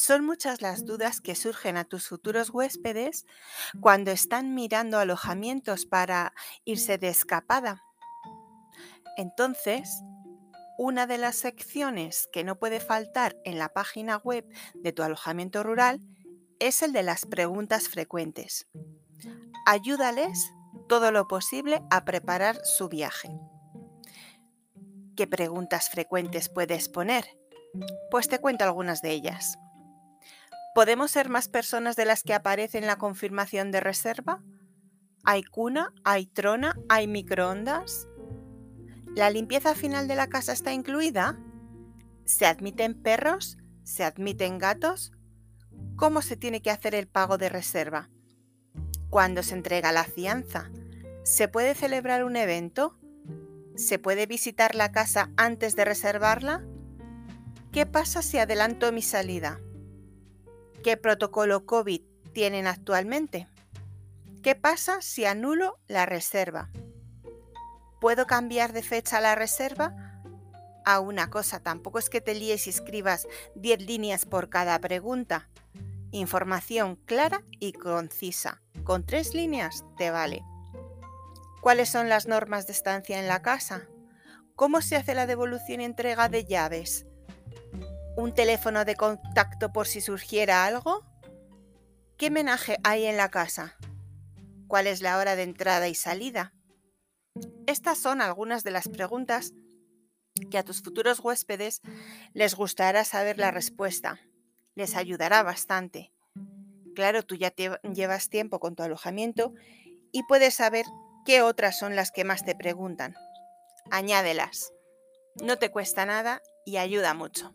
Son muchas las dudas que surgen a tus futuros huéspedes cuando están mirando alojamientos para irse de escapada. Entonces, una de las secciones que no puede faltar en la página web de tu alojamiento rural es el de las preguntas frecuentes. Ayúdales todo lo posible a preparar su viaje. ¿Qué preguntas frecuentes puedes poner? Pues te cuento algunas de ellas. ¿Podemos ser más personas de las que aparece en la confirmación de reserva? ¿Hay cuna? ¿Hay trona? ¿Hay microondas? ¿La limpieza final de la casa está incluida? ¿Se admiten perros? ¿Se admiten gatos? ¿Cómo se tiene que hacer el pago de reserva? ¿Cuándo se entrega la fianza? ¿Se puede celebrar un evento? ¿Se puede visitar la casa antes de reservarla? ¿Qué pasa si adelanto mi salida? ¿Qué protocolo COVID tienen actualmente? ¿Qué pasa si anulo la reserva? ¿Puedo cambiar de fecha la reserva? A una cosa, tampoco es que te líes y escribas 10 líneas por cada pregunta. Información clara y concisa. Con tres líneas te vale. ¿Cuáles son las normas de estancia en la casa? ¿Cómo se hace la devolución y entrega de llaves? ¿Un teléfono de contacto por si surgiera algo? ¿Qué menaje hay en la casa? ¿Cuál es la hora de entrada y salida? Estas son algunas de las preguntas que a tus futuros huéspedes les gustará saber la respuesta. Les ayudará bastante. Claro, tú ya llevas tiempo con tu alojamiento y puedes saber qué otras son las que más te preguntan. Añádelas. No te cuesta nada y ayuda mucho.